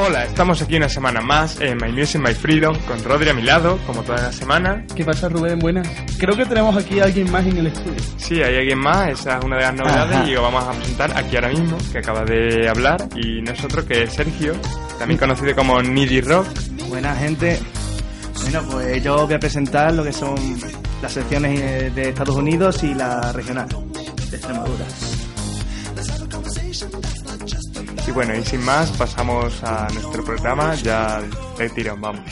Hola, estamos aquí una semana más en My Music, My Freedom, con Rodri a mi lado, como toda la semana. ¿Qué pasa, Rubén? Buenas. Creo que tenemos aquí a alguien más en el estudio. Sí, hay alguien más, esa es una de las novedades Ajá. y lo vamos a presentar aquí ahora mismo, que acaba de hablar, y nosotros que es Sergio, también conocido como Needy Rock. Buena gente. Bueno, pues yo voy a presentar lo que son las secciones eh, de Estados Unidos y la regional de Extremadura. Bueno, y sin más, pasamos a nuestro programa, ya de tirón, vamos.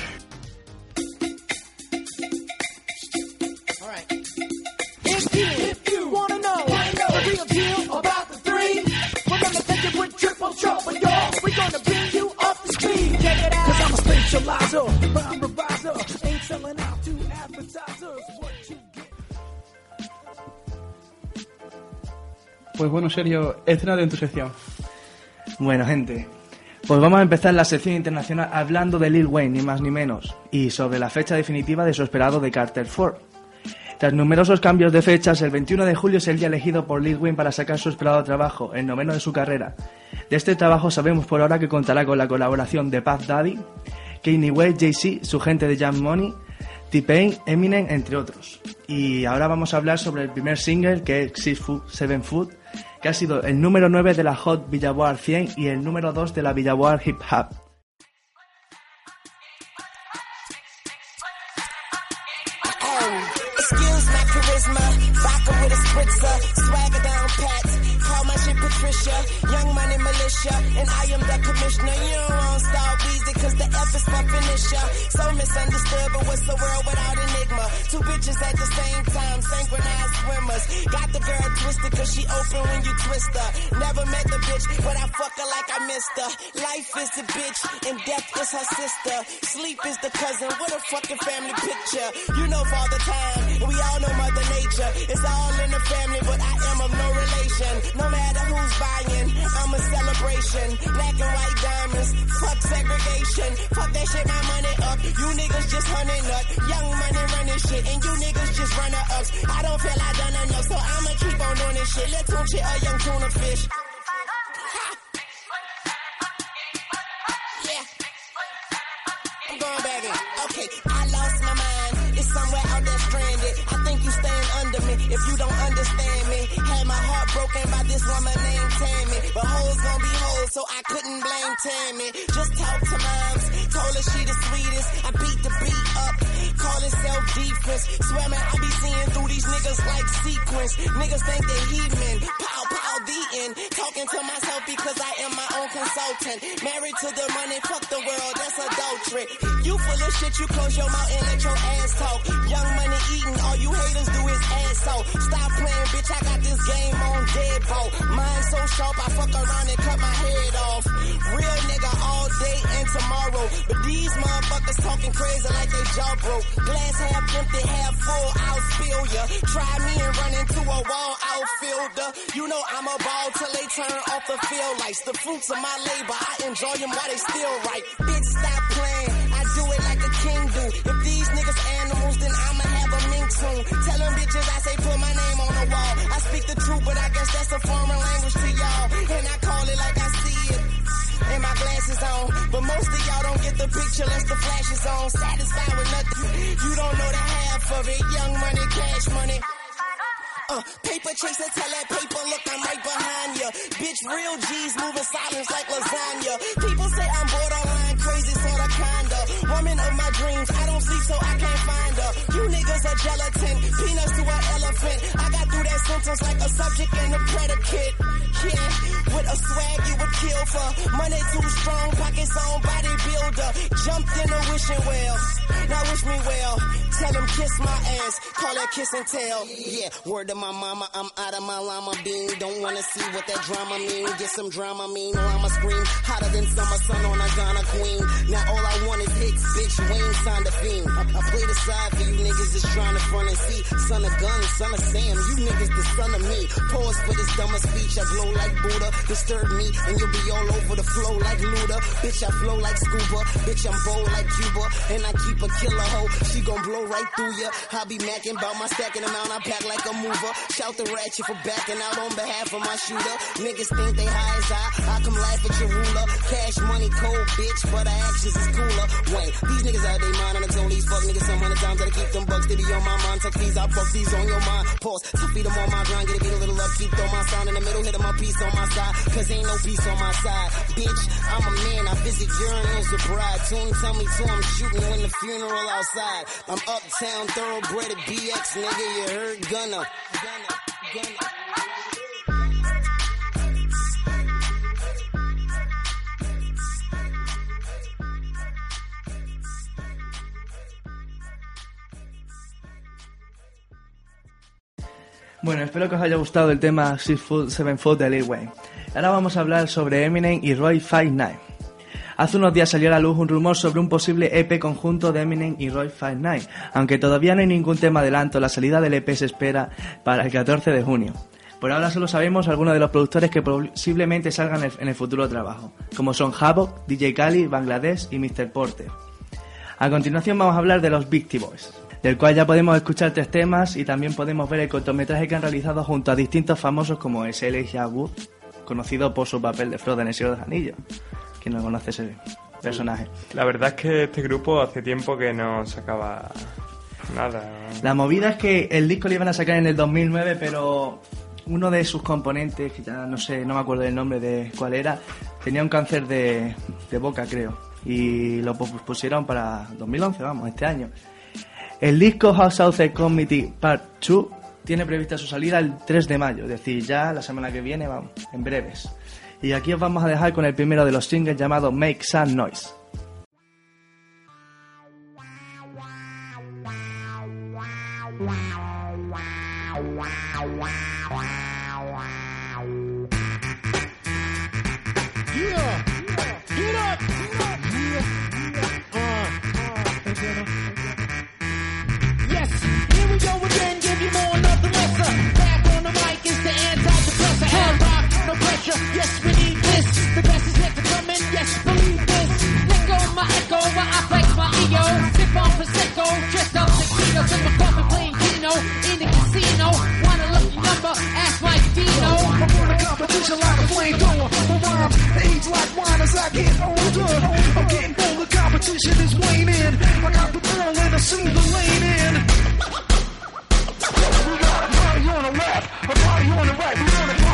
Pues bueno, Sergio, estrena en tu sección. Bueno, gente, pues vamos a empezar la sección internacional hablando de Lil Wayne, ni más ni menos, y sobre la fecha definitiva de su esperado de Carter 4. Tras numerosos cambios de fechas, el 21 de julio es el día elegido por Lil Wayne para sacar su esperado trabajo, el noveno de su carrera. De este trabajo sabemos por ahora que contará con la colaboración de Puff Daddy, Kanye West, Jay-Z, su gente de Jam Money, T-Pain, Eminem, entre otros. Y ahora vamos a hablar sobre el primer single, que es Six Foot, Seven Foot, que ha sido el número 9 de la Hot Billboard 100 y el número 2 de la Billboard Hip Hop. My my young money militia, and I am the commissioner. You don't want style easy, cause the F is for finisher. So misunderstood, but what's the world without enigma? Two bitches at the same time, synchronized swimmers. Got the girl twisted, cause she open when you twist her. Never met the bitch, but I fuck her like I missed her. Life is the bitch, and death is her sister. Sleep is the cousin, what a fucking family picture. You know Father Time, and we all know Mother Nature. It's all in the family, but I am of no relation. No matter who's buying, I'm a celebration. Black and white diamonds, fuck segregation. Fuck that shit, my money up. You niggas just hunting up. Young money running shit, and you niggas just runner ups. I don't feel I done enough, so I'ma keep on doing this shit. Let's tune shit, a young tuna fish. Yeah. I'm going back in. Okay, I lost my mind. It's somewhere out there stranded. I think you staying me if you don't understand me. Had my heart broken by this woman named Tammy. But hoes gon' be hoes, so I couldn't blame Tammy. Just talk to moms. Told her she the sweetest. I beat the beat up. Call it self-defense. Swear man, I be seeing through these niggas like sequence. Niggas think they heathen. Pow, pow, the end. Talking to myself because I am my own consultant. Married to the money, fuck the world, that's adultery. You full of shit, you close your mouth and let your ass talk. Young money eating, all you haters do is ass out. Stop playing, bitch, I got this game on deadbolt. Mine so sharp, I fuck around and cut my head off. Real nigga all day and tomorrow. But these motherfuckers talking crazy like they jaw broke. Glass half empty, half full, I'll spill ya. Try me and run into a wall outfielder. You know I'm a ball till they turn off the field lights. The fruits of my labor, I enjoy them while they still right. Bitch, stop playing. I do it like a soon. Tell them bitches I say put my name on the wall. I speak the truth, but I guess that's a foreign language to y'all. And I call it like I see it. And my glasses on. But most of y'all don't get the picture unless the flash is on. Satisfied with nothing. You don't know the half of it. Young money, cash money. Uh, paper chaser, tell that paper, look, I'm right behind ya. Bitch, real G's moving silence like lasagna. People say I'm borderline crazy, sorta kinda. Woman of my dreams, I don't sleep so I can't find her. You niggas are gelatin, peanuts to an elephant. I got through that sentence like a subject and a predicate. Yeah, with a swag you would kill for. Money too strong, pockets on bodybuilder. Jumped in a wishing well. Now wish me well. Tell them kiss my ass, call that kiss and tell. Yeah, word to my mama, I'm out of my llama bean. Don't wanna see what that drama mean. Get some drama mean, or I'ma scream hotter than summer sun on a Ghana queen. Now all I want is hits, bitch. Wayne signed a fiend. I, I play the side for you niggas that's trying to front and see. Son of gun, son of Sam, you niggas the son of me. Pause for this dumber speech. I glow like Buddha, disturb me, and you'll be all over the flow like Luda. Bitch, I flow like scuba. Bitch, I'm bold like Cuba. And I keep a killer hoe. She gon' blow right through ya. I be macking about my stacking amount. I pack like a mover. Shout the ratchet for backing out on behalf of my shooter. Niggas think they high as I. I come laugh at your ruler. Cash money cold, bitch, but our actions is cooler. Wait, these niggas out they mind. And I told these fuck niggas some hundred times that I keep them bucks. They be on my mind. Tuck these, I fuck these on your mind. Pause. To feed them on my grind. Get a beat a little up. Keep throw my sound in the middle. Hit 'em my piece on my side. Cause ain't no peace on my side. Bitch, I'm a man. I visit urinals with bride. Tune tell me to I'm shooting when the funeral outside. I'm uptown thoroughbred at BX, nigga. You heard Gunna. Gunna. Gunna. Bueno, espero que os haya gustado el tema Six Foot, Seven Foot de Lil Wayne. Ahora vamos a hablar sobre Eminem y Roy 59. Hace unos días salió a la luz un rumor sobre un posible EP conjunto de Eminem y Roy 59, aunque todavía no hay ningún tema adelanto, la salida del EP se espera para el 14 de junio. Por ahora solo sabemos algunos de los productores que posiblemente salgan en el futuro trabajo, como son Havoc, DJ Kali, Bangladesh y Mr. Porter. A continuación vamos a hablar de los Beastie Boys, del cual ya podemos escuchar tres temas y también podemos ver el cortometraje que han realizado junto a distintos famosos como es Elijah Wood, conocido por su papel de Frodo en El Señor de los Anillos. ¿Quién no conoce ese personaje? La verdad es que este grupo hace tiempo que no sacaba nada. La movida es que el disco lo iban a sacar en el 2009, pero uno de sus componentes, que ya no sé, no me acuerdo del nombre de cuál era, tenía un cáncer de, de boca, creo. Y lo pusieron para 2011, vamos, este año. El disco House South Committee Part 2 tiene prevista su salida el 3 de mayo, es decir, ya la semana que viene, vamos, en breves. Y aquí os vamos a dejar con el primero de los singles llamado Make Some Noise. Yeah. Get up. Uh. Competition like a flamethrower. But why I'm, age like wine as I get older. I'm getting older, competition is waning. I got the ball and I see the lane left, a party on the right. We want a party for the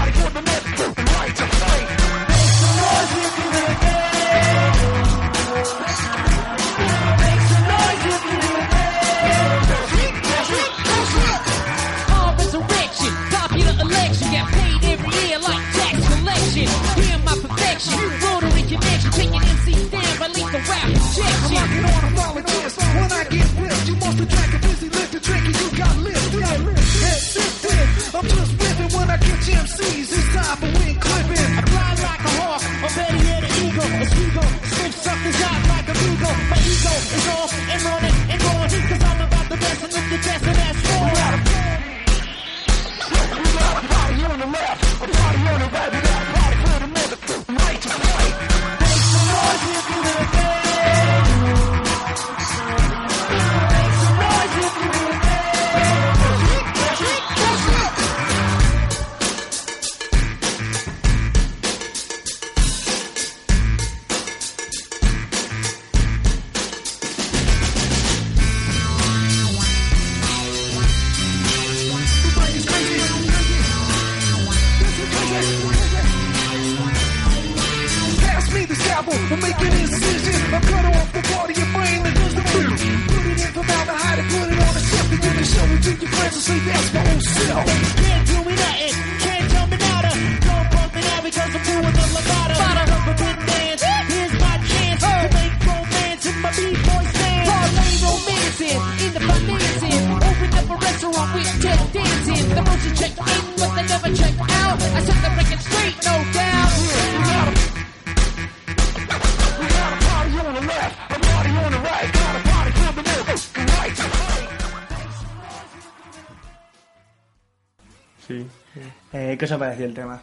Eh, ¿Qué os ha parecido el tema?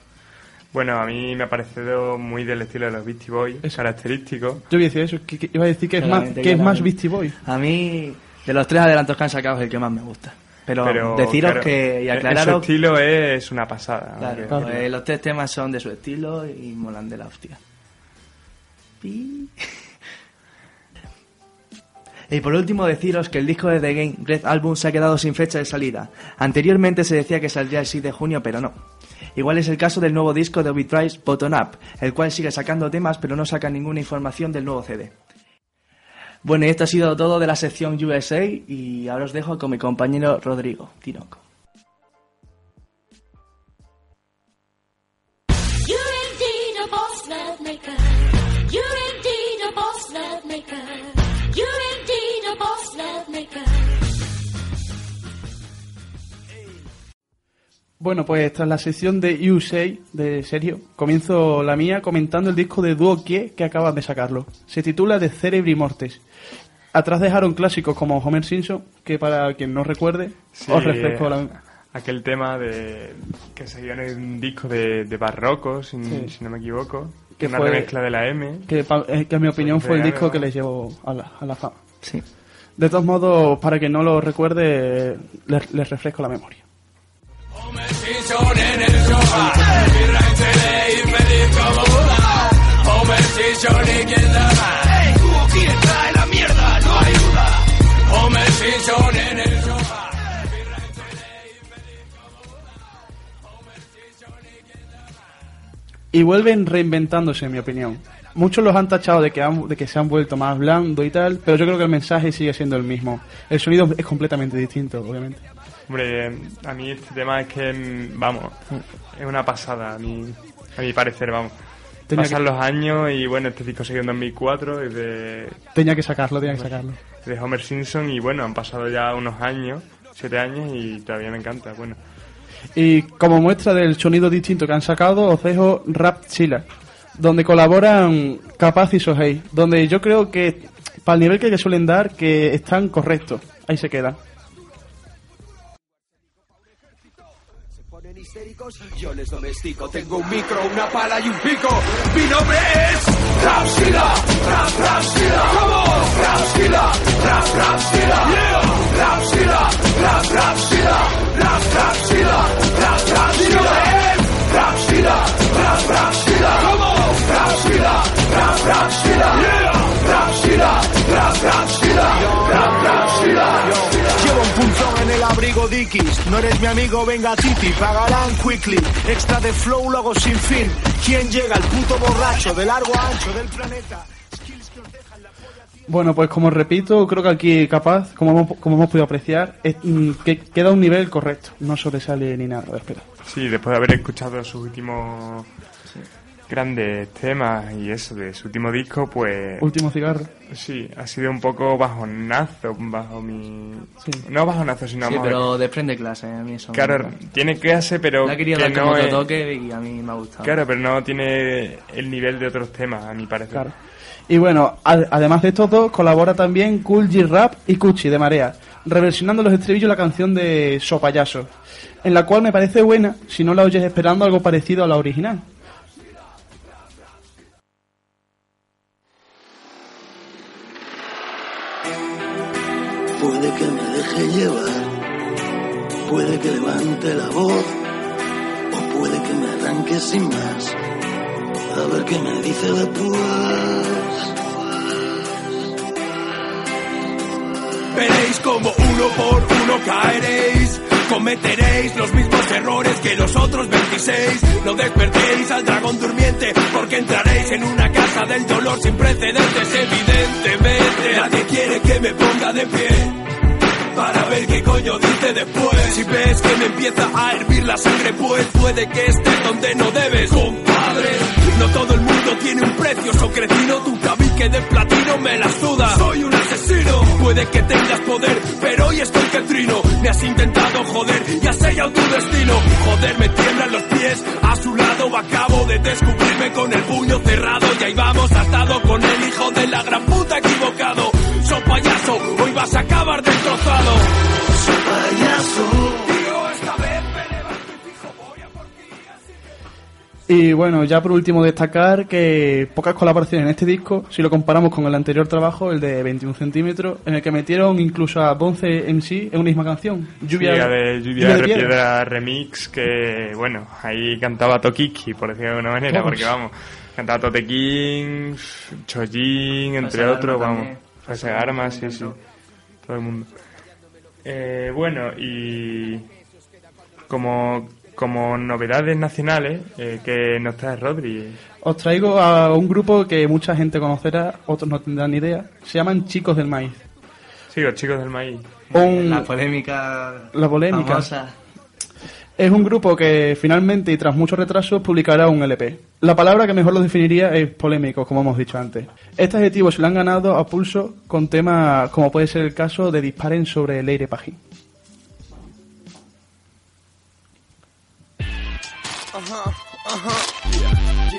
Bueno, a mí me ha parecido muy del estilo de los Beastie Boys, Es- característico. Yo iba a decir eso, que, que iba a decir que es más, que es más. Beastie Boy. A mí, de los tres adelantos que han sacado, es el que más me gusta. Pero, Pero deciros claro, que, y en su aclararos, estilo es una pasada. claro, eh, los tres temas son de su estilo y molan de la hostia. Pi. Y por último deciros que el disco de The Game Red Album se ha quedado sin fecha de salida. Anteriormente se decía que saldría el 6 de junio, pero no. Igual es el caso del nuevo disco de Obitrice Bottom Up, el cual sigue sacando temas pero no saca ninguna información del nuevo CD. Bueno, y esto ha sido todo de la sección USA y ahora os dejo con mi compañero Rodrigo Tinoco. Bueno, pues tras la sección de USA, de serio, comienzo la mía comentando el disco de Duo Kie que acaban de sacarlo. Se titula The Cerebri Mortes. Atrás dejaron clásicos como Homer Simpson, que para quien no recuerde, Sí, os refresco eh, la... Aquel tema de que salió en un disco de, de barroco, si, Sí. si no me equivoco. Que una fue- remezcla de la M. Que, eh, que en mi opinión fue el disco que les llevó a la, a la fama. Sí. De todos modos, para quien no lo recuerde, les, les refresco la memoria. Y vuelven reinventándose, en mi opinión. Muchos los han tachado de que, han- de que se han vuelto más blando y tal, pero yo creo que el mensaje sigue siendo el mismo. El sonido es completamente distinto, obviamente. Hombre, a mí este tema es que, mm, vamos, es una pasada, a mi, a mi parecer, vamos. Tenía Pasan que- los años y bueno, este disco salió en 2004, es de, Tenía que sacarlo, tenía que sacarlo. de Homer Simpson y bueno, han pasado ya unos años, siete años y todavía me encanta, bueno. Y como muestra del sonido distinto que han sacado, os dejo Rap Chila, donde colaboran Capaz y Sohei, donde yo creo que, para el nivel que le suelen dar, que están correctos. Ahí se quedan. Histéricos, yo les domestico. Tengo un micro, una pala y un pico. Mi nombre es Rapsila, Rap Rapsila. ¿Cómo? Rapsila, Rap Rapsila. Yeah. Rapsila, Rap Rapsila. Rap Rapsila, Rap Rapsila. Rapsila, Rap Rapsila. ¿Cómo? Rapsila, Rap Rapsila. Yeah. Rapsila, Rap Rapsila. Rap Rapsila. Dickies. No eres mi amigo, venga Titi, pagarán quickly. Extra de flow, lo hago sin fin. ¿Quién llega? El puto borracho de largo a ancho del planeta. Bueno, pues como repito, creo que aquí Capaz, como hemos, como hemos podido apreciar, es, mm, que queda un nivel correcto. No sobresale ni nada, espera. Sí, después de haber escuchado sus últimos grandes temas y eso de su último disco, pues Último cigarro. sí, ha sido un poco bajonazo, bajo mi... Sí. No bajonazo, sino Sí, pero desprende clase, a mí eso Claro, tiene clase, pero querido que dar como no otro es... toque y a mí me ha gustado. Claro, pero no tiene el nivel de otros temas, a mi parecer. Claro. Y bueno, además de estos dos, colabora también Cool G Rap y Cuchi de Marea, reversionando los estribillos de la canción de So Payaso, en la cual me parece buena si no la oyes esperando algo parecido a la original. Puede que me deje llevar, puede que levante la voz, o puede que me arranque sin más. A ver qué me dice después. Veréis como uno por uno caeréis. Cometeréis los mismos errores que los otros 26. No despertéis al dragón durmiente, porque entraréis en una casa del dolor sin precedentes. Evidentemente, nadie quiere que me ponga de pie. Ver qué coño dice después. Si ves que me empieza a hervir la sangre, pues puede que estés donde no debes, compadre. No todo el mundo tiene un precioso cretino. Tu tabique de platino me la suda. Soy un asesino. Puede que tengas poder, pero hoy estoy que trino. Me has intentado joder y has sellado tu destino. Joder, me tiemblan los pies. A su lado acabo de descubrirme con el puño cerrado. Y ahí vamos, atado con el hijo de la gran puta equivocado. So payaso, hoy vas a acabar destrozado. Soy payaso, Tío, esta vez me levanto y fijo, voy a por ti así. Y bueno, ya por último destacar que pocas colaboraciones en este disco, si lo comparamos con el anterior trabajo, el de 21 centímetros, en el que metieron incluso a Bonce en sí en una misma canción. Lluvia, de Lluvia de Piedra remix que, bueno, ahí cantaba Tokiki, por decirlo de alguna manera, Vamos. porque vamos, cantaba Tote King, Chojin, entre Fase otros, vamos. también. Fase Armas, sí, sí. Todo el mundo. Eh, bueno, y como, como novedades nacionales, eh, que nos trae Rodri. Os traigo a un grupo que mucha gente conocerá, otros no tendrán ni idea. Se llaman Chicos del Maíz. Sí, los chicos del maíz. Un- La polémica. La polémica. famosa. Es un grupo que finalmente y tras muchos retrasos publicará un LP. La palabra que mejor lo definiría es polémico, como hemos dicho antes. Este adjetivo se lo han ganado a pulso con temas como puede ser el caso de Disparen sobre Leire Pajín.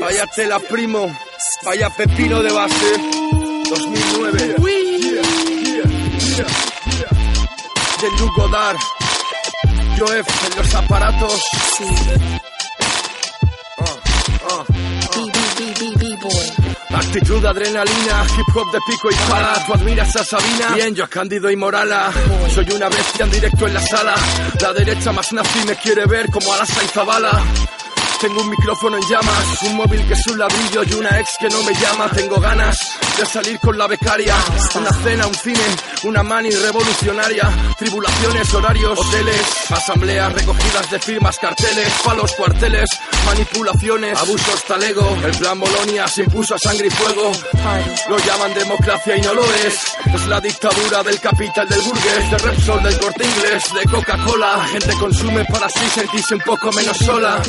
Vaya tela primo, vaya pepino de base. 2009. De Luke Joef en los aparatos. Ah, Actitud, adrenalina, hip hop de pico y pala. Tú admiras a Sabina, bien, yo a Cándido y Morala. Soy una bestia en directo en la sala. La derecha más nazi me quiere ver como a la Zabala. Tengo un micrófono en llamas, un móvil que es un ladrillo y una ex que no me llama. Tengo ganas de salir con la becaria. Una cena, un cine, una mani revolucionaria. Tribulaciones, horarios, hoteles, asambleas recogidas de firmas, carteles, palos, cuarteles, manipulaciones, abusos, talego. El plan Bolonia se impuso a sangre y fuego. Lo llaman democracia y no lo es. Es la dictadura del capital del burgués, de Repsol, del corte inglés, de Coca-Cola. La gente consume para así sentirse un poco menos sola.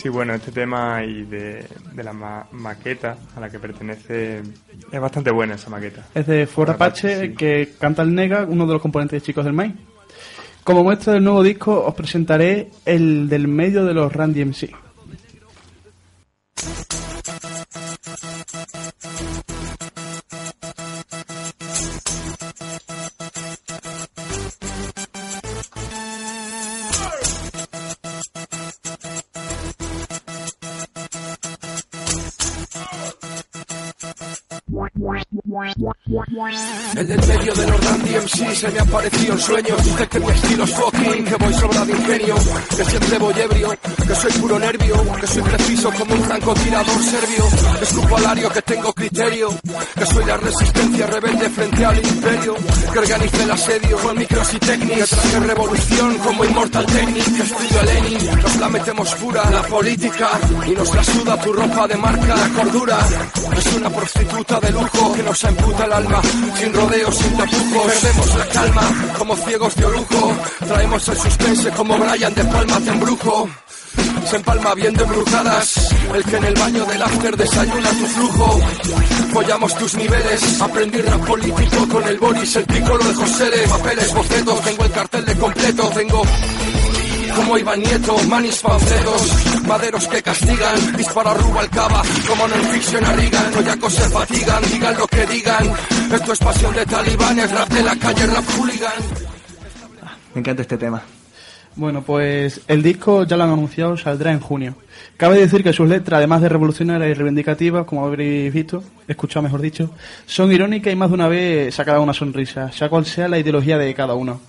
Sí, bueno, este tema y de, de la ma- maqueta a la que pertenece es bastante buena esa maqueta. Es de Ford Apache, sí. que canta el Nega, uno de los componentes Chicos del Maíz. Como muestra del nuevo disco os presentaré el del medio de los Randy MC. El del medio de los Randy MC se me ha parecido en sueños. Dice que mi estilo es fucking, que voy sobra de ingenio, que siempre voy ebrio, soy puro nervio, que soy preciso como un francotirador serbio. Escupo alario que tengo criterio, que soy la resistencia rebelde frente al imperio, que organice el asedio con micros y técnicas, que traje revolución como Immortal Technic, que estilo Lenin, nos la metemos pura, la política, y nos la suda tu ropa de marca, la cordura, es una prostituta de lujo que nos emputa el alma, sin rodeos, sin tapujos, perdemos la calma, como ciegos de orujo, traemos el suspense como Brian de Palma te embrujo. Se empalma viendo embrujadas El que en el baño del after desayuna tu flujo. Follamos tus niveles. Aprendí rap político con el Boris El pícolo de José de papeles, bocetos. Tengo el cartel de completo. Tengo como Iván Nieto, manis panfletos, maderos que castigan, dispara Rubalcaba, como no fiction a Reagan, toyacos se fatigan, digan lo que digan, esto es pasión de talibanes, rap de la calle, rap. Me encanta este tema. Bueno, pues el disco ya lo han anunciado, saldrá en junio. Cabe decir que sus letras, además de revolucionarias y reivindicativas, como habréis visto, escuchado mejor dicho, son irónicas y más de una vez sacará una sonrisa, sea cual sea la ideología de cada uno.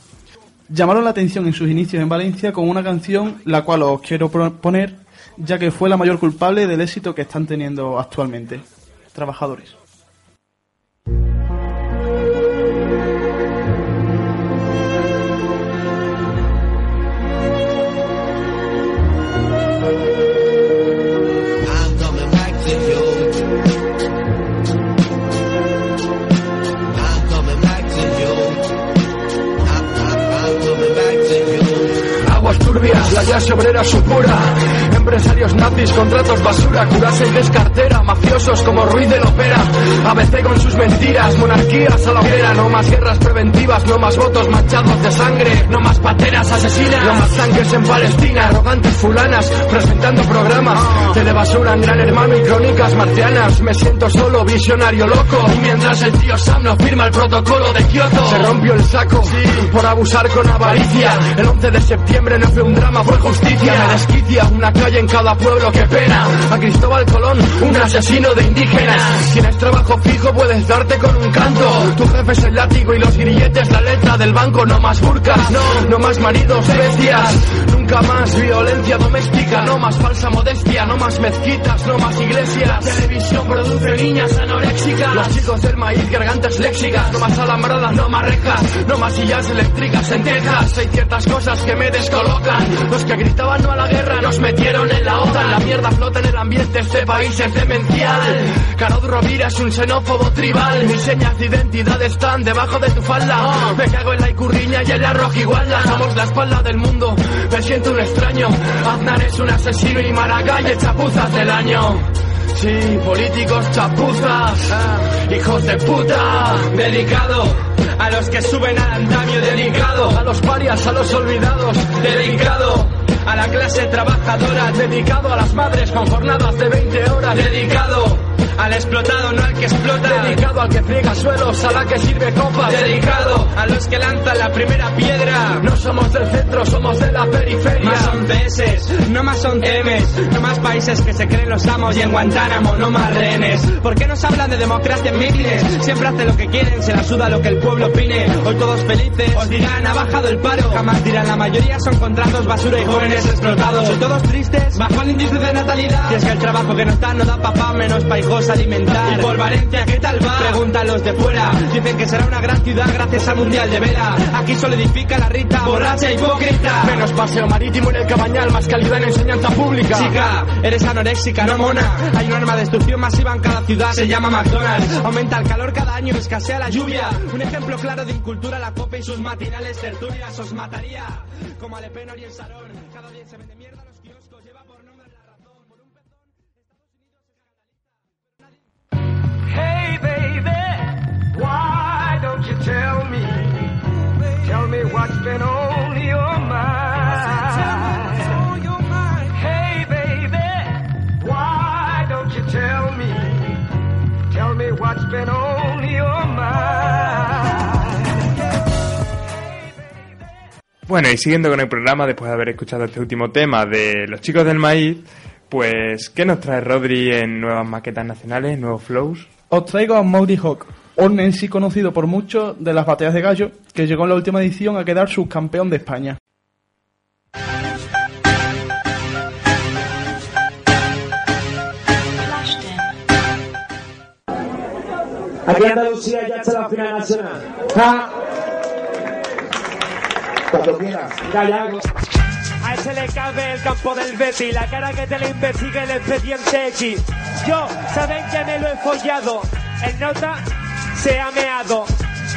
Llamaron la atención en sus inicios en Valencia con una canción la cual os quiero poner, ya que fue la mayor culpable del éxito que están teniendo actualmente. Trabajadores. Clase obrera supura. Empresarios nazis, contratos basura, curase y descartera. Mafiosos como Ruiz de Lopera. ABC con sus mentiras, monarquías a la hoguera. No más guerras preventivas, no más votos manchados de sangre. No más pateras asesinas, no más tanques en Palestina. Arrogantes fulanas, presentando programas. Telebasuran, gran hermano y crónicas marcianas. Me siento solo, visionario loco. Y mientras el tío Sam no firma el protocolo de Kioto, se rompió el saco por abusar con avaricia. El 11 de septiembre no fue un drama, fue justicia. Me desquicia una calle hay en cada pueblo, qué pena. A Cristóbal Colón, un asesino de indígenas. Tienes trabajo fijo, puedes darte con un canto. Tu jefe es el látigo y los grilletes, la letra del banco. No más burcas, no, no más maridos, bestias. Nunca más violencia doméstica, no más falsa modestia, no más mezquitas, no más iglesias. Televisión produce niñas anoréxicas. Los chicos del maíz, gargantas léxicas, no más alambradas, no más rejas, no más sillas eléctricas en Texas. Hay ciertas cosas que me descolocan. Los que gritaban no a la guerra nos metieron en la OTAN. La mierda flota en el ambiente, este país es demencial. Carod Rovira es un xenófobo tribal. Mis señas de identidad están debajo de tu falda. Me cago en la icurriña y en la rojigualda. Somos la espalda del mundo, me siento un extraño. Aznar es un asesino y Maragall es chapuzas del año. Sí, políticos chapuzas, hijos de puta. Dedicado a los que suben al andamio, dedicado a los parias, a los olvidados, dedicado a la clase trabajadora, dedicado a las madres con jornadas de 20 horas, dedicado al explotado, no al que explota, dedicado al que friega suelos, a la que sirve copas, dedicado a los que lanzan la primera piedra. No somos del centro, somos de la periferia. Más son TS, no más son TMs, no más países que se creen los amos y en Guantánamo no más rehenes. ¿Por qué nos hablan de democracia en mítines? Siempre hacen lo que quieren, se la suda lo que el pueblo opine. Hoy todos felices, os dirán ha bajado el paro. Jamás dirán la mayoría son contratos basura y jóvenes explotados. Hoy todos tristes, bajo el índice de natalidad. Y es que el trabajo que nos dan no da papá menos pa' hijos alimentar. Y por Valencia, ¿qué tal va? Preguntan los de fuera. Dicen que será una gran ciudad gracias al Mundial de Vela. Aquí solo edifica la Rita, borracha hipócrita. Menos paseo marítimo en el cabañal, más calidad en enseñanza pública. Chica, eres anoréxica, no mona. Hay un arma de destrucción masiva en cada ciudad, se llama McDonald's. Aumenta el calor cada año, escasea la lluvia. Un ejemplo claro de incultura, la copa y sus matinales tertulias os mataría. Como a Le Pen y el Sarón. Cada día se vende Hey, baby, why don't you tell me? Tell me what's been on your mind. Hey, baby, why don't you tell me? Tell me what's been on your mind. Bueno, y siguiendo con el programa, después de haber escuchado este último tema de Los Chicos del Maíz, pues, ¿qué nos trae Rodri en nuevas maquetas nacionales, nuevos flows? Os traigo a Mauri Hawk, un en conocido por muchos de las batallas de gallo, que llegó en la última edición a quedar subcampeón de España. Aquí Andalucía ya está la final nacional. ¿Ja? Cuando quieras. A ese le cabe el campo del Betty, la cara que te le investigue el expediente X. Yo, saben que me lo he follado, el nota se ha meado.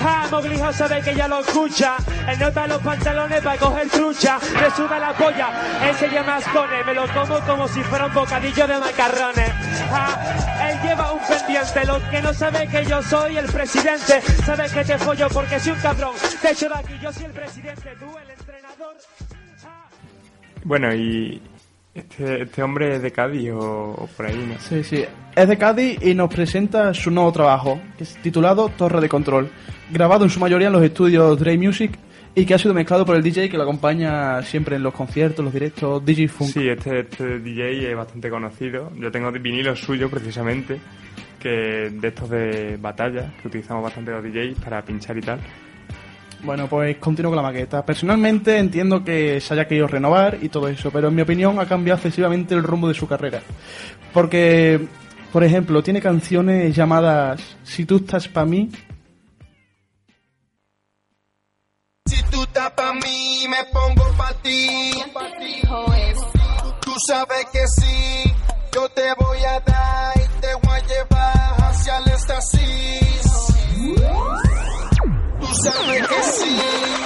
Ja, Moglijo sabe que ya lo escucha, el nota los pantalones para coger trucha, le suda la polla, él se llama Ascone, me lo como como si fuera un bocadillo de macarrones. Ja, él lleva un pendiente, lo que no sabe que yo soy el presidente, sabe que te follo porque soy un cabrón, te echo de aquí, yo soy el presidente, tú el entrenador. Bueno, y este, este hombre es de Cádiz o, o por ahí, ¿no? Sí, sí. Es de Cádiz y nos presenta su nuevo trabajo, que es titulado Torre de Control, grabado en su mayoría en los estudios Dre Music y que ha sido mezclado por el DJ que lo acompaña siempre en los conciertos, los directos, DJ Funk. Sí, este, este DJ es bastante conocido. Yo tengo vinilos suyos precisamente, que de estos de batalla, que utilizamos bastante los DJs para pinchar y tal. Bueno, pues continúo con la maqueta. Personalmente entiendo que se haya querido renovar y todo eso, pero en mi opinión ha cambiado excesivamente el rumbo de su carrera. Porque, por ejemplo, tiene canciones llamadas Si tú estás pa' mí, Si tú estás pa' mí, me pongo pa' ti. Tú sabes que sí, yo te voy a dar Tú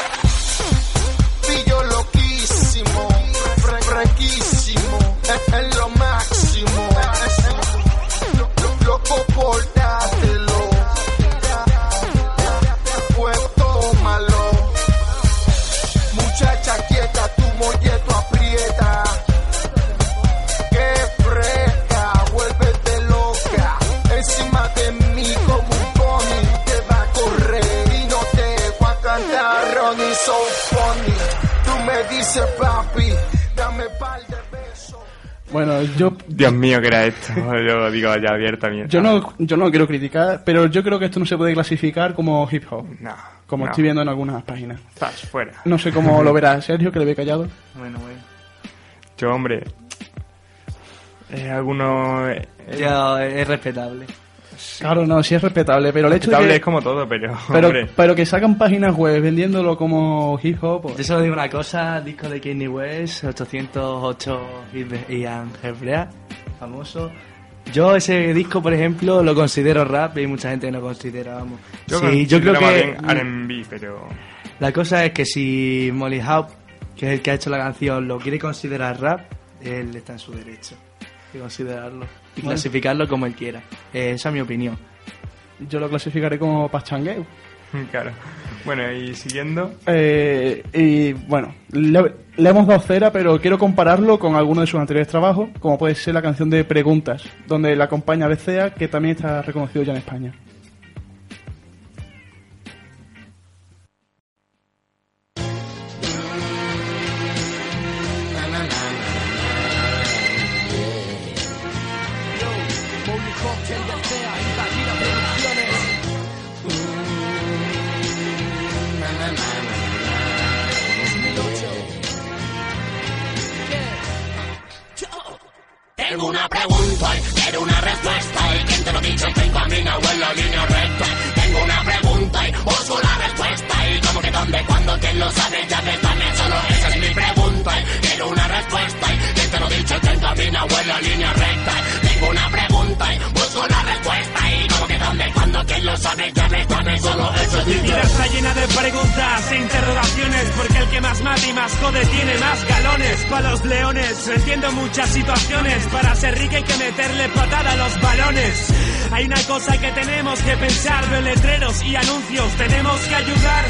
Bueno, yo, Dios mío, ¿qué era esto? Yo lo digo ya abiertamente. yo no, yo no quiero criticar, pero yo creo que esto no se puede clasificar como hip hop. No. Como no. estoy viendo en algunas páginas. Zas, fuera. No sé cómo lo verá Sergio, que le ve callado. Bueno, bueno. Yo, hombre. Eh, algunos. eh, Ya, es respetable. Claro, no, sí es respetable, pero el hecho de respetable que, es como todo, pero. pero, que sacan páginas web vendiéndolo como hip hop, pues, Yo solo digo una cosa, disco de Kanye West, 808 y Ian Hebrea, famoso. Yo ese disco, por ejemplo, lo considero rap y mucha gente no considera, vamos. Yo, sí, yo creo que R&B, pero. la cosa es que si Molly Hawk, que es el que ha hecho la canción, lo quiere considerar rap, él está en su derecho de considerarlo y Bueno. clasificarlo como él quiera. Eh, esa es mi opinión. yo lo clasificaré como pachangueo. Claro. Bueno, y siguiendo. Eh, y bueno, le, le hemos dado cera, pero quiero compararlo con alguno de sus anteriores trabajos, como puede ser la canción de Preguntas, donde la acompaña Becea, que también está reconocido ya en España. Cuándo, quién lo sabe, ya me dame solo esa es mi pregunta quiero una respuesta y te lo dice que camina o en la línea recta. Tengo una pregunta busco la respuesta y como que dónde, cuándo, quién lo sabe, ya me dame solo eso es mi vida está llena de preguntas e interrogaciones Porque el que más mata y más jode tiene más galones. Pa' los leones, entiendo muchas situaciones. Para ser rica hay que meterle patada a los balones. Hay una cosa que tenemos que pensar Veo letreros y anuncios, tenemos que ayudar.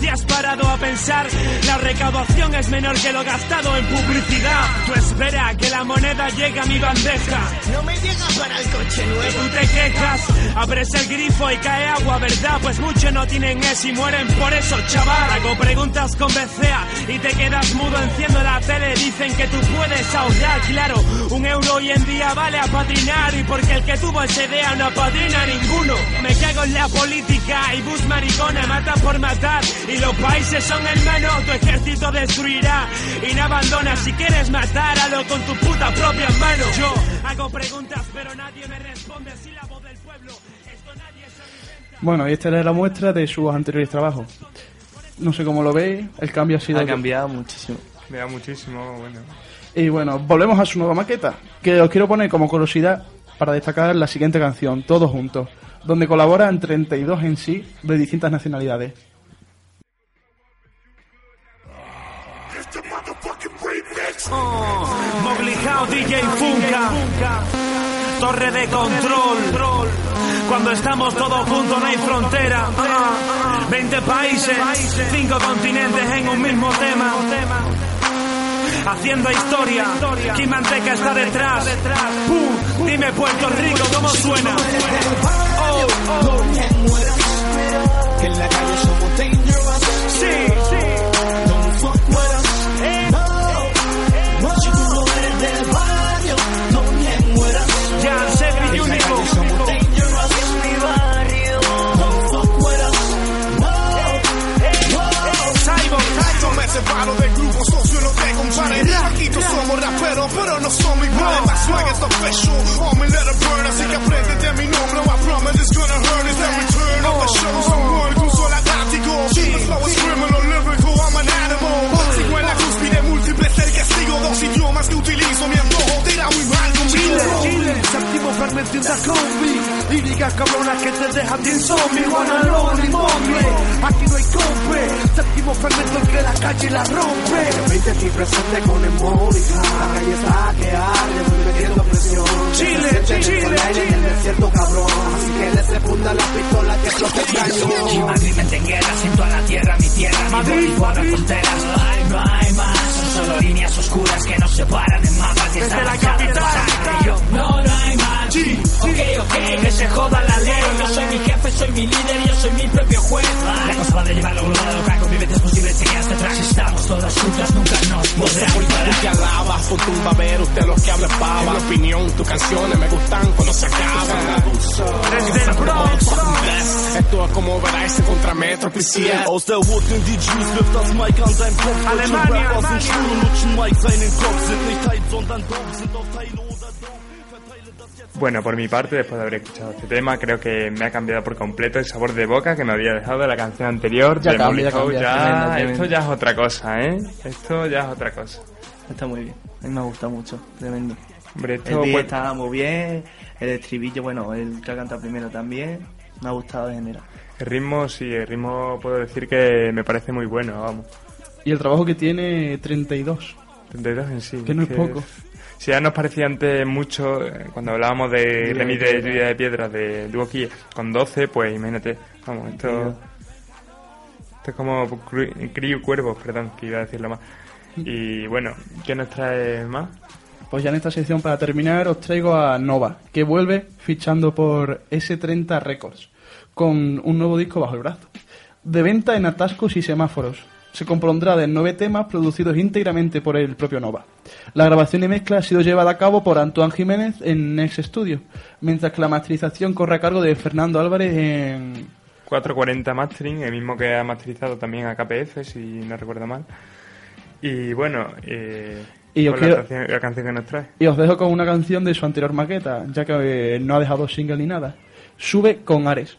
¿Te has parado a pensar? La recaudación es menor que lo gastado en publicidad. Tú espera que la moneda llegue a mi bandeja. No me llega para el coche nuevo. tú te quejas, abres el grifo y cae agua, ¿verdad? Pues muchos no tienen eso y mueren por eso, chaval. Hago preguntas con BCA y te quedas mudo, enciendo la tele, dicen que tú puedes ahorrar, claro. Un euro hoy en día vale a patrinar y porque el que tuvo esa idea no patrina a ninguno. Me cago en la política y bus maricona, mata por matar y los países son hermanos, tu ejército destruirá y no abandona. Si quieres matar, hazlo con tu puta propia mano. Yo hago preguntas pero nadie me responde, Bueno, y esta era la muestra de sus anteriores trabajos. No sé cómo lo veis, el cambio ha sido... Ha cambiado muchísimo. Da muchísimo, bueno. Y bueno, volvemos a su nueva maqueta, que os quiero poner como curiosidad para destacar la siguiente canción, Todos Juntos, donde colaboran 32 en sí de distintas nacionalidades. How, DJ Funka, Torre de control. Cuando estamos todos juntos no hay frontera. Ah, 20 países, 5 continentes en un mismo tema. Haciendo historia, ¿quién manteca está detrás? Pum, dime Puerto Rico, ¿cómo suena? Oh, oh. Que en la calle somos dangerous. Sí, sí. Palo del grupo socio, no te compares. Aquí todos somos raperos, pero no somos iguales. My swag is official, me let it burn. Así que aprende de mi nombre, I promise it's gonna hurt. It's the return que la rompe. 20 aquí presente con el Mónica La calle está que arde, muy metiendo presión Chile, Chile, Chile. en el desierto cabrón Así que le secunda la pistola que Y cañón Madrid en guerra, siento a la tierra, mi tierra, mi Madrid, voz, Madrid. fronteras, no hay, no hay más. Son solo líneas oscuras que nos separan en mapas y Desde están la capital. Yo, no, no hay más. Ok, ok, que se joda la ley. Yo soy mi jefe, soy mi líder, yo soy mi propio juez. La cosa va de llevarlo global local, convivencia es posible, chequeas detrás. Estamos todas escuchas nunca nos podrá Tú que alabas, por tu babero, usted lo que habla es pava. En opinión, tus canciones me gustan cuando se acaban. Desde el Bronx, Esto es como Verizon contra Metro PCS. Aus der Hut in die Juice wirft das Mic an dein Kopf. Deutsche Alemania, Rapper Alemania. sind Schuhe, lutschen Mike seinen Kopf. Sind nicht Hype, sondern Dope, sind auf Teile oder Dope. Verteile das jetzt. Bueno, por mi parte, después de haber escuchado este tema, creo que me ha cambiado por completo el sabor de boca que me había dejado de la canción anterior. Ya de cambia, ya Molly Howe. cambia, Ya- tremendo, tremendo. Esto ya es otra cosa, ¿eh? Esto ya es otra cosa. Está muy bien. A mí me gusta mucho. Tremendo. Hombre, El pues- está muy bien. El estribillo, bueno, el que ha cantado primero también. Me ha gustado en general. El ritmo, sí, el ritmo puedo decir que me parece muy bueno, vamos. Y el trabajo que tiene 32. 32 en sí. Que no es poco. Si ya nos parecía antes mucho, eh, cuando hablábamos de Lluvia de de lluvia de piedra de Duo Key, con 12, pues imagínate, vamos, esto, esto es como Crío Cuervos, perdón, que iba a decirlo más. Y bueno, ¿qué nos trae más? Pues ya en esta sección, para terminar, os traigo a Nova, que vuelve fichando por S30 Records, con un nuevo disco bajo el brazo. De venta en atascos y semáforos. Se compondrá de nueve temas producidos íntegramente por el propio Nova. La grabación y mezcla ha sido llevada a cabo por Antoine Jiménez en Next Studio, mientras que la masterización corre a cargo de Fernando Álvarez en 440 Mastering, el mismo que ha masterizado también a KPF, si no recuerdo mal. Y bueno, eh, Y yo con quiero- la, canción, la canción que nos trae. Y os dejo con una canción de su anterior maqueta, ya que eh, no ha dejado single ni nada. Sube con Ares.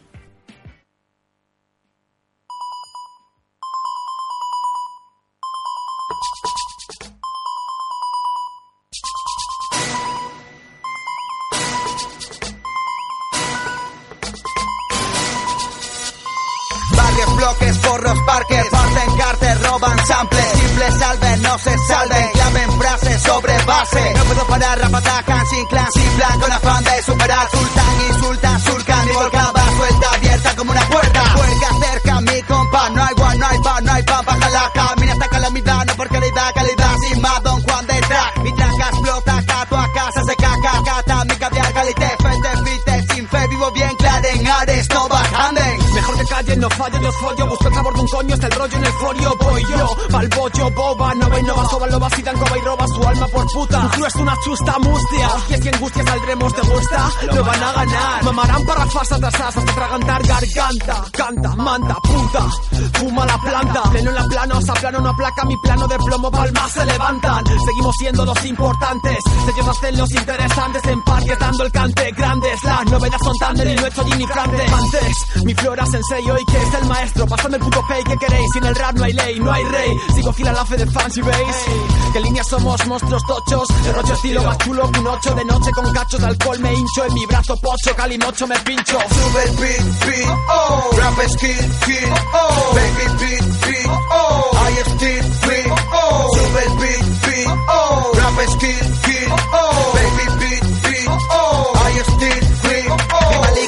Una chusta mustia. Hostias y angustia saldremos, ¿te gusta? Lo van a ganar. Mamarán parrafas atrasadas hasta tragantar garganta. Canta, manta, puta Fuma la planta, pleno en la plano O plano no aplaca. Mi plano de plomo Palmas se levantan, seguimos siendo los importantes. Ellos hacen los interesantes. En parques dando el cante. Grandes, las novelas son y no hecho Jimmy Frante Antes, mi flora sensei hoy que es el maestro. Pasando el puto pay que queréis Sin el rap no hay ley, no hay rey. Sigo fiel a la fe de fans y veis. Que líneas somos monstruos tochos. De rollo estilo más chulo que un ocho De noche con cachos de alcohol me hincho En mi brazo pocho, calimocho me pincho Sube el beat, beat, oh. Rap skill, kill, oh. Baby beat, beat, oh. I still free, oh. Sube el beat, beat, oh. Rap skill, kill, oh. Baby beat, beat, oh. I still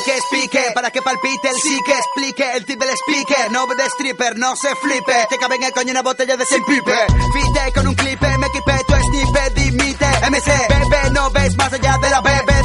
malique explique, para que palpite el psique explique, el tip del speaker, no de stripper, no se flipe, te cabe en el coño una botella de sin pipe, fite con un clipe, me equipé, tu snippet, dimite, MC, bebé, no ves más allá de la bebé,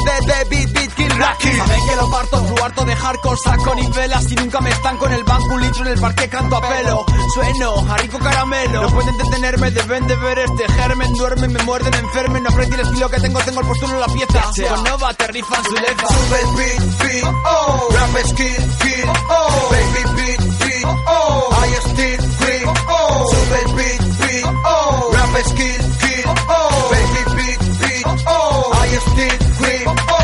de, de Rocky. Saben que lo parto, flu harto de hardcore, saco nivelas y nunca me estanco en el banco, un litro en el parque canto a pelo. Sueno a rico caramelo. No pueden detenerme, deben de ver este germen, duermen, me muerden, me enfermen, no aprendí el estilo que tengo, tengo el posturno en la pieza. Con Nova te rifan su lefa. Sube el beat, beat, oh. Rap skill, kill, oh. Baby beat, beat, oh. I still free, oh. Sube el beat, beat, oh. Rap skill, kill, oh. Baby beat, beat, oh. I still free, oh.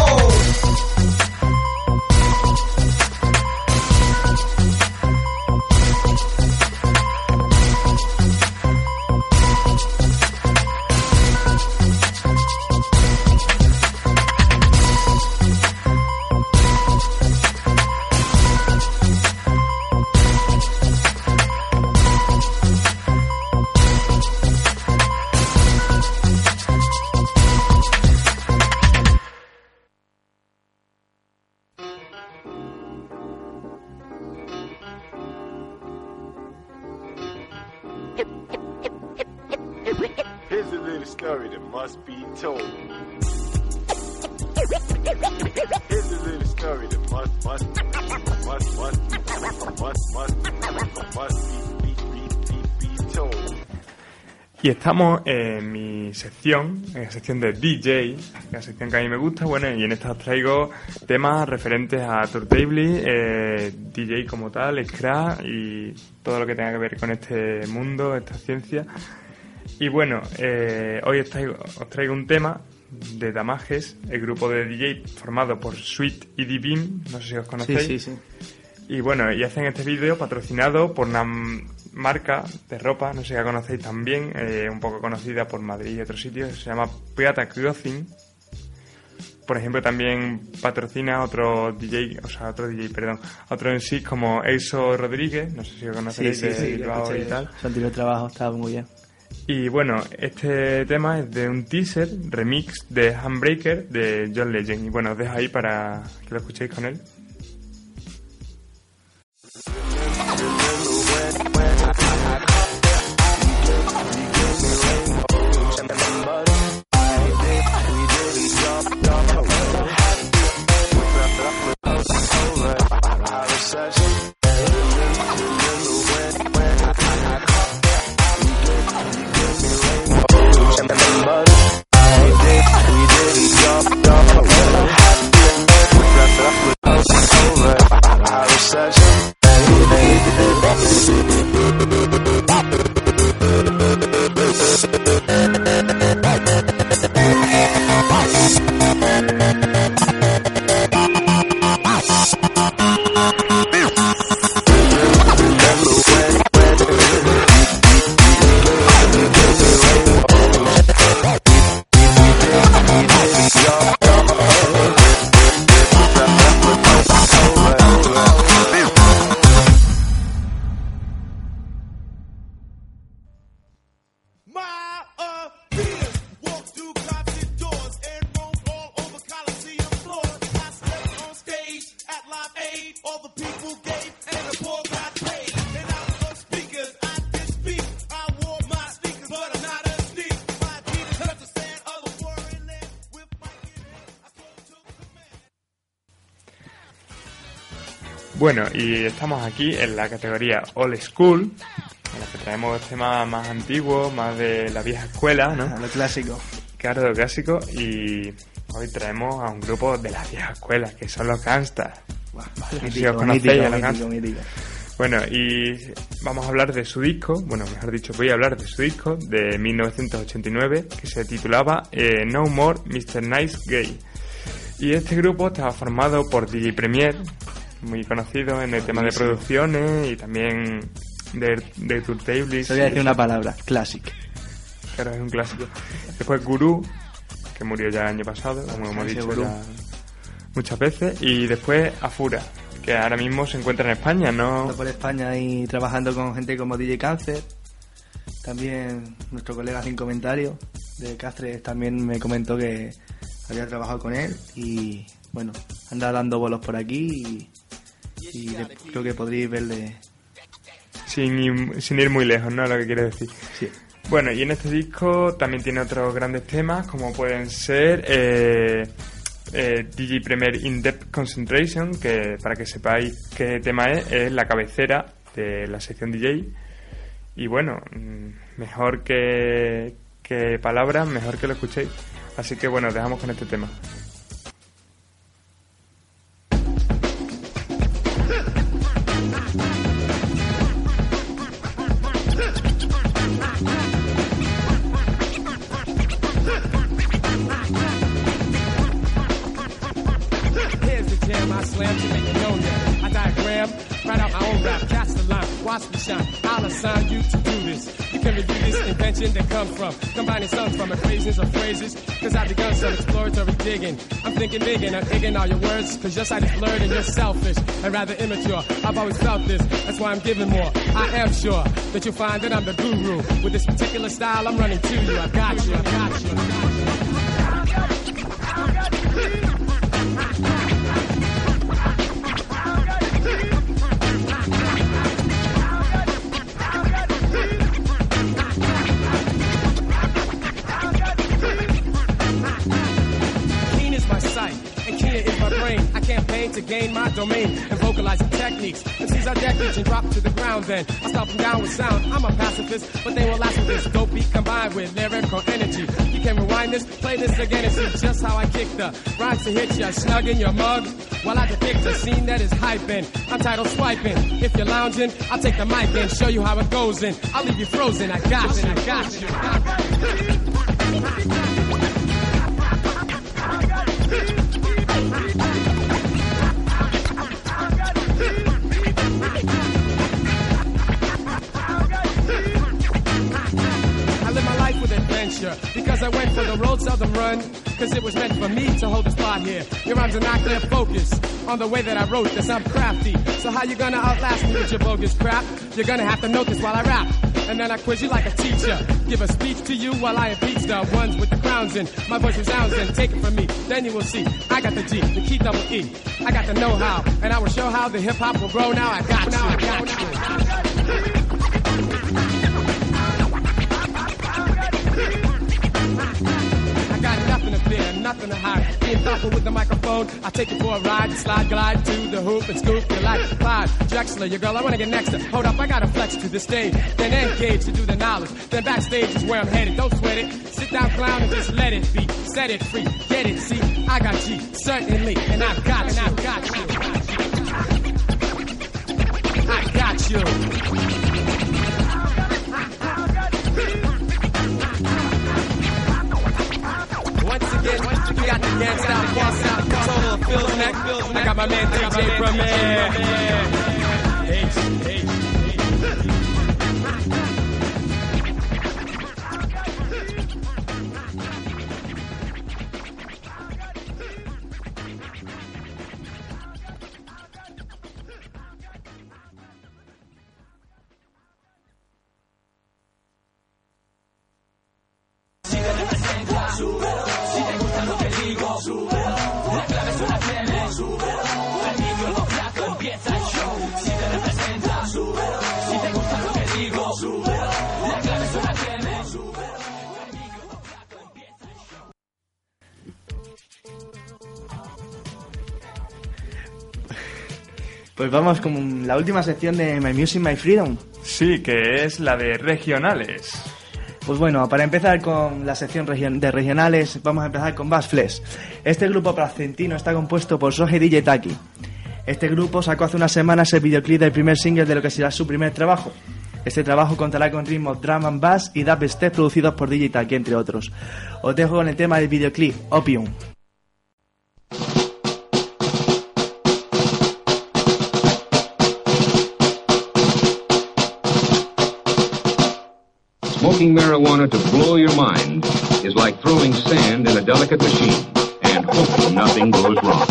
Y estamos en mi sección, en la sección de DJ, la sección que a mí me gusta, bueno, y en esta os traigo temas referentes a Turntable, eh, DJ como tal, Scratch y todo lo que tenga que ver con este mundo, esta ciencia. Y bueno, eh, hoy os traigo, os traigo un tema de Damages, el grupo de DJ formado por Sweet y D-Beam, no sé si os conocéis. Sí, sí, sí. Y bueno, y hacen este vídeo patrocinado por una marca de ropa, no sé si la conocéis también, eh, un poco conocida por Madrid y otros sitios, se llama Pirata Clothing. Por ejemplo, también patrocina otro DJ, o sea, otro DJ, perdón, otro en sí como Eiso Rodríguez, no sé si lo Sí, conocéis sí, sí, escuché y tal. Su anterior trabajo estaba muy bien. Y bueno, este tema es de un teaser remix de Handbreaker de John Legend. Y bueno, os dejo ahí para que lo escuchéis con él. Estamos aquí en la categoría Old School, en la que traemos temas más antiguos, más de la vieja escuela, ¿no? Lo clásico. Claro, lo clásico, y hoy traemos a un grupo de la vieja escuela, que son los Gangstas. No sé si Mítico, os conocéis mítico, a los mítico, Gangstas. mítico. Bueno, y vamos a hablar de su disco, bueno, mejor dicho, voy a hablar de su disco de 1989, que se titulaba eh, No More Mr. Nice Gay. Y este grupo estaba formado por DJ Premier, muy conocido en el tema de producciones y también de, de turntables. Te voy a decir una palabra, classic. Claro, es un clásico. Después Guru, que murió ya el año pasado, como hemos dicho ya muchas veces. Y después Afura, que ahora mismo se encuentra en España, ¿no? Ando por España y trabajando con gente como DJ Cáncer. También nuestro colega sin comentario de Castres también me comentó que había trabajado con él y bueno, anda dando bolos por aquí y, y creo que podréis verle. Sin, ir- sin ir muy lejos, ¿no? Lo que quiere decir. Bueno, y en este disco también tiene otros grandes temas, como pueden ser eh, eh, DJ Premier In Depth Concentration, que para que sepáis qué tema es, es la cabecera de la sección DJ. Y bueno, mm, mejor que, que palabras, mejor que lo escuchéis. Así que bueno, dejamos con este tema. Write out my own rap, cast the line, watch me shine. I'll assign you to do this. You can review this invention that comes from combining songs from equations or phrases. Cause I've begun some exploratory digging. I'm thinking big and I'm digging all your words. Cause your sight is blurred and you're selfish and rather immature. I've always felt this, that's why I'm giving more. I am sure that you'll find that I'm the guru. With this particular style, I'm running to you. I got you, I got you. I got you. To gain my domain and vocalizing techniques. MCs are deckage and drop to the ground then. I stop them down with sound. I'm a pacifist, but they won't last with this dope beat combined with lyrical energy. You can rewind this, play this again and see just how I kick the rhymes to hit you snug in your mug. While I depict a scene that is hyping. I'm titled swiping. If you're lounging, I'll take the mic and show you how it goes in. I'll leave you frozen. I got you. I got you. I adventure because I went for the road seldom run. Cause it was meant for me to hold the spot here. Your rhymes are not clear focus on the way that I wrote this. I'm crafty. So how you gonna outlast me with your bogus crap? You're gonna have to notice while I rap. And then I quiz you like a teacher. Give a speech to you while I impeach the ones with the crowns in. My voice resounds and take it from me. Then you will see. I got the G, the key double E. I got the know-how. And I will show how the hip-hop will grow. Now I got. Now I got you. Nothing to hide. Being thoughtful with the microphone, I take you for a ride, slide, glide to the hoop and scoop. You like Clyde, Drexler, your girl, I wanna get next to. Hold up, I gotta flex to the stage, then engage to do the knowledge. Then backstage is where I'm headed. Don't sweat it. Sit down, clown, and just let it be. Set it free, get it. See, I got G, certainly, and I've got, and I've got you. I got you. Rants won't stop. Total of Phil's neck. I got my man DJ from man. Vamos con la última sección de My Music, My Freedom. Sí, que es la de regionales. Pues bueno, para empezar con la sección de regionales, vamos a empezar con Bass Flesh. Este grupo placentino está compuesto por Soji DJ Taki. Este grupo sacó hace unas semanas el videoclip del primer single de lo que será su primer trabajo. Este trabajo contará con ritmos drum and bass y dubstep producidos por DJ Taki, entre otros. Os dejo con el tema del videoclip, Opium. Smoking marijuana to blow your mind is like throwing sand in a delicate machine and hoping nothing goes wrong.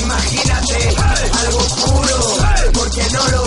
Imagínate algo oscuro, porque no lo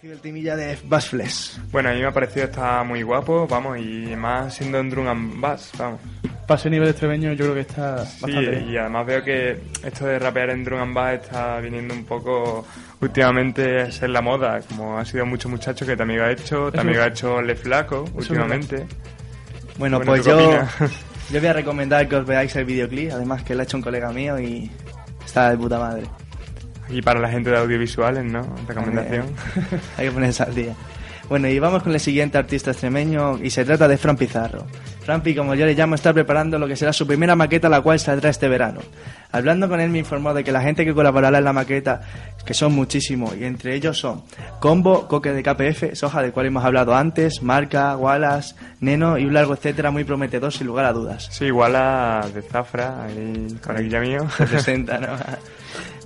parecido el timilla de Bassflex? Bueno, a mí me ha parecido está muy guapo, vamos, y más siendo en Drum and Bass, vamos. Para ese nivel extremeño yo creo que está Sí, bastante bien. y además veo que esto de rapear en Drum and Bass está viniendo un poco últimamente a ser la moda, como ha sido muchos muchachos que también ha hecho, también Eso- ha hecho Le Flaco últimamente. Bueno, Bueno, pues ¿tú qué yo, yo voy a recomendar que os veáis el videoclip, además que lo ha hecho un colega mío y está de puta madre. Y para la gente de audiovisuales, ¿no? Recomendación. Hay que ponerse al día. Bueno, y vamos con el siguiente artista extremeño y se trata de Fran Pizarro. Franpi, como yo le llamo, está preparando lo que será su primera maqueta, la cual saldrá este verano. Hablando con él me informó de que la gente que colaborará en la maqueta, que son muchísimos, y entre ellos son Combo, Coque de KPF, Soja, del cual hemos hablado antes, Marca, Wallace, Neno y un largo etcétera muy prometedor sin lugar a dudas. Sí, a de Zafra, ahí con el guía mío. Se presenta, ¿no?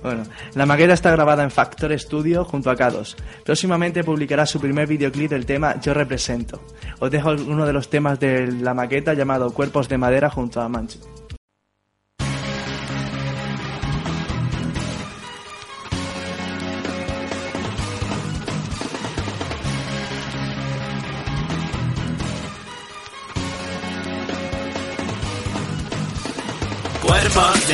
Bueno, la maqueta está grabada en Factor Studio junto a K2. Próximamente publicará su primer videoclip del tema Yo Represento. Os dejo uno de los temas de la maqueta llamado Cuerpos de Madera junto a Manchi.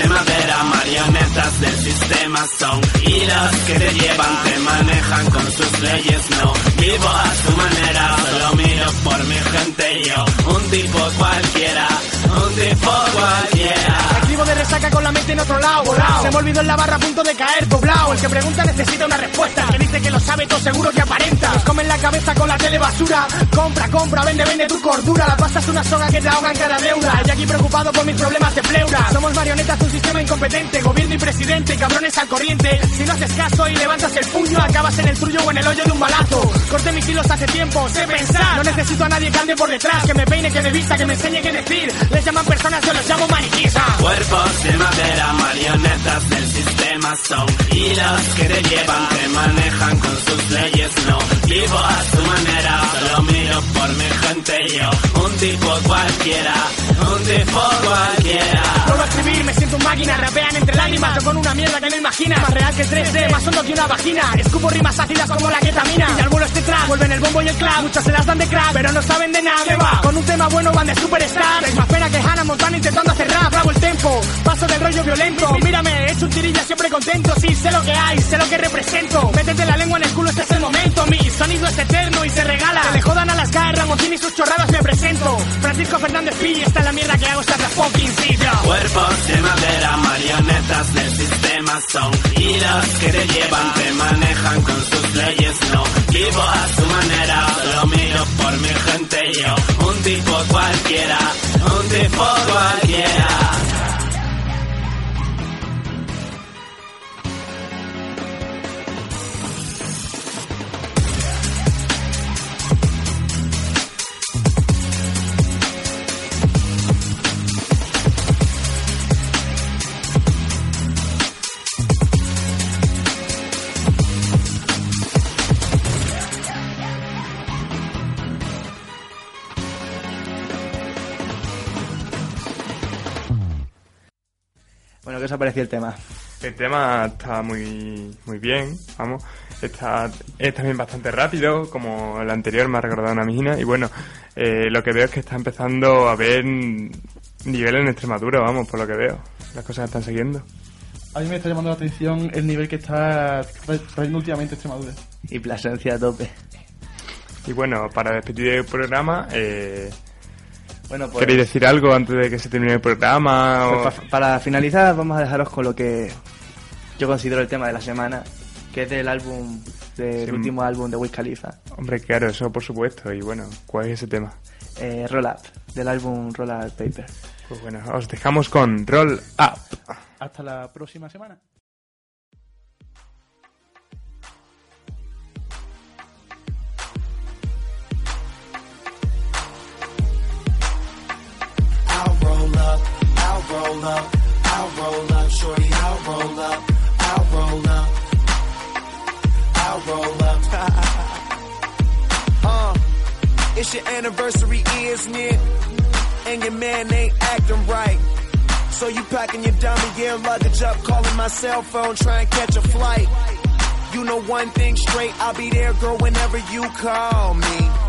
Madera, marionetas del sistema son. Hilos que te llevan, te manejan con sus leyes, no. Vivo a su manera, solo miro por mi gente yo, un tipo cualquiera, un tipo cualquiera. De resaca con la mente en otro lado, volado. Se me olvidó en la barra a punto de caer, doblado. El que pregunta necesita una respuesta. El que dice que lo sabe todo seguro que aparenta. Nos comen la cabeza con la tele basura. Compra, compra, vende, vende tu cordura. La pasas una soga que te ahoga en cada deuda. Y aquí preocupado por mis problemas de pleura. Somos marionetas de un sistema incompetente. Gobierno y presidente, cabrones al corriente. Si no haces caso y levantas el puño, acabas en el tuyo o en el hoyo de un balazo. Corté mis hilos hace tiempo, sé pensar. No necesito a nadie que ande por detrás. Que me peine, que me vista, que me enseñe qué decir. Les llaman personas, yo los llamo maniquíes. ah. Cuerpos de madera, marionetas del sistema son hilos que te llevan, te manejan con sus leyes, no vivo a su manera, solo miro por mi gente yo, un tipo cualquiera, un tipo cualquiera. Vuelvo a escribir, me siento un máquina, rapean entre lágrimas, yo con una mierda que no imaginas. Más real que el 3D, más hondo que una vagina. Escupo rimas ácidas como la ketamina. Y al vuelo este track, vuelven el bombo y el clap. Muchas se las dan de crack, pero no saben de nada. ¿Qué va? Con un tema bueno van de superstar. Es más pena que Hannah Montana intentando hacer rap. Bravo el paso del rollo violento. Mírame, he hecho un tirilla siempre contento. Sí, sé lo que hay, sé lo que represento. Métete la lengua en el culo, este es el momento. Mi sonido es eterno y se regala. Que le jodan a las caras, Ramoncín y sus chorradas me presento. Francisco Fernández Pi, esta es la mierda que hago, esta es la fucking silla. Cuerpos de madera, marionetas del sistema son hilos que te llevan, te manejan con sus leyes, no vivo a su manera, solo miro por mi gente yo, un tipo cualquiera, un tipo cualquiera. Bueno, ¿qué os ha parecido el tema? El tema está muy, muy bien, vamos. Está, es también bastante rápido, como el anterior me ha recordado una mina. Y bueno, eh, lo que veo es que está empezando a haber nivel en Extremadura, vamos, por lo que veo. Las cosas están siguiendo. A mí me está llamando la atención el nivel que está tra- trayendo últimamente Extremadura. Y Plasencia a tope. Y bueno, para despedir el programa, eh, Bueno, pues- ¿queréis decir algo antes de que se termine el programa? o- Pues pa- para finalizar, vamos a dejaros con lo que yo considero el tema de la semana, que es del álbum, del Sí. último álbum de Wiz Khalifa, Hombre, claro, eso por supuesto. Y bueno, ¿cuál es ese tema? eh, Roll Up, del álbum Roll Up Paper. Pues bueno, os dejamos con Roll Up. Hasta la próxima semana. Roll up I'll roll up. Shorty, I'll roll up. I'll roll up. I'll roll up. uh, it's your anniversary, isn't it? And your man ain't acting right. So you packing your dummy gear luggage up, calling my cell phone, trying to catch a flight. You know one thing straight, I'll be there, girl, whenever you call me.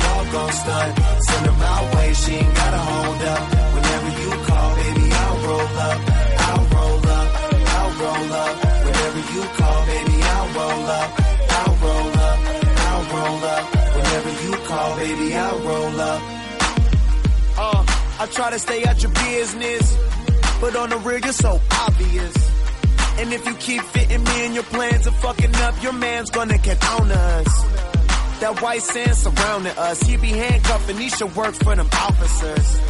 gon' stunt. Send her my way, she ain't gotta hold up. Whenever you call, baby, I'll roll up. I'll roll up, I'll roll up. Whenever you call, baby, I'll roll up. I'll roll up, I'll roll up. Whenever you call, baby, I'll roll up. Uh, I try to stay out your business, but on the real, you're so obvious. And if you keep fitting me in your plans of fucking up, your man's gonna get on us. That white sand surrounding us, he be handcuffing, he should work for them officers.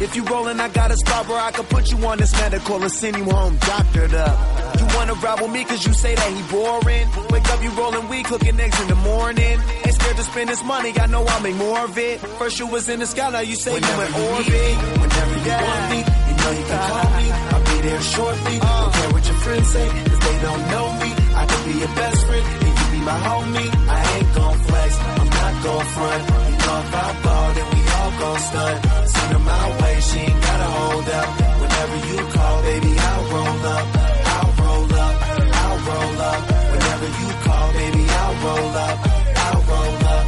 If you rollin', I got a spot where I can put you on this medical and send you home doctored up. You wanna with me cause you say that he boring. Wake up, you rollin' weed, cooking eggs in the morning. Ain't scared to spend this money, I know I'll make more of it. First you was in the sky, now you say Whenever you in orbit. me, whenever you want me, you know you can call me. I'll be there shortly. Uh. Don't care what your friends say, cause they don't know me. I could be your best friend, my homie. I ain't gon' flex, I'm not gon' front. You know if I ball, then we all gon' stunt. Send her my way, she ain't gotta hold up. Whenever you call, baby, I'll roll up. I'll roll up, I'll roll up. Whenever you call, baby, I'll roll up. I'll roll up,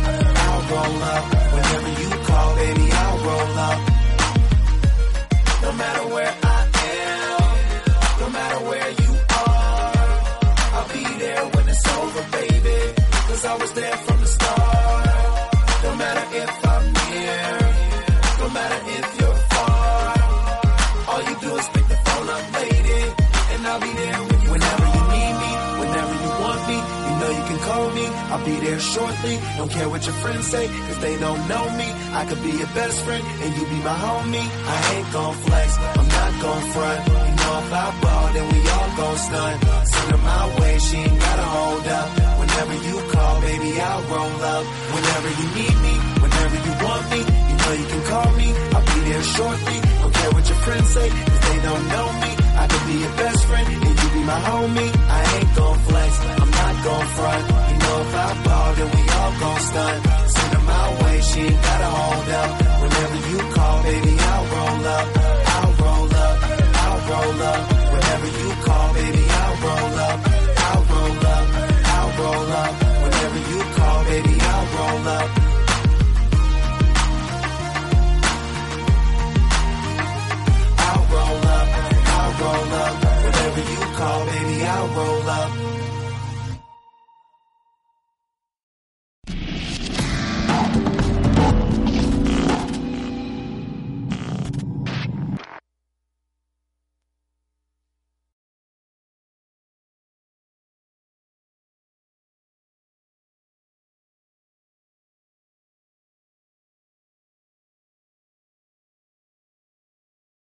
I'll roll up. Whenever you call, baby, I'll roll up. No matter where shortly. Don't care what your friends say, cause they don't know me. I could be your best friend, and you be my homie. I ain't gon' flex, I'm not gon' front. You know if I ball, then we all gon' stunt. Send her my way, she ain't gotta hold up. Whenever you call, baby, I'll roll up. Whenever you need me, whenever you want me, you know you can call me. I'll be there shortly. Don't care what your friends say, cause they don't know me. I could be your best friend, and you be my homie. I ain't gon' flex, I'm gon' front. You know if I ball, then we all gon' stunt. Send her my way, she ain't gotta hold up. Whenever you call, baby, I'll roll up. I'll roll up. I'll roll up. Whenever you call, baby, I'll roll up. I'll roll up. I'll roll up. Whenever you call, baby, I'll roll up. I'll roll up. I'll roll up. Whenever you call, baby, I'll roll up.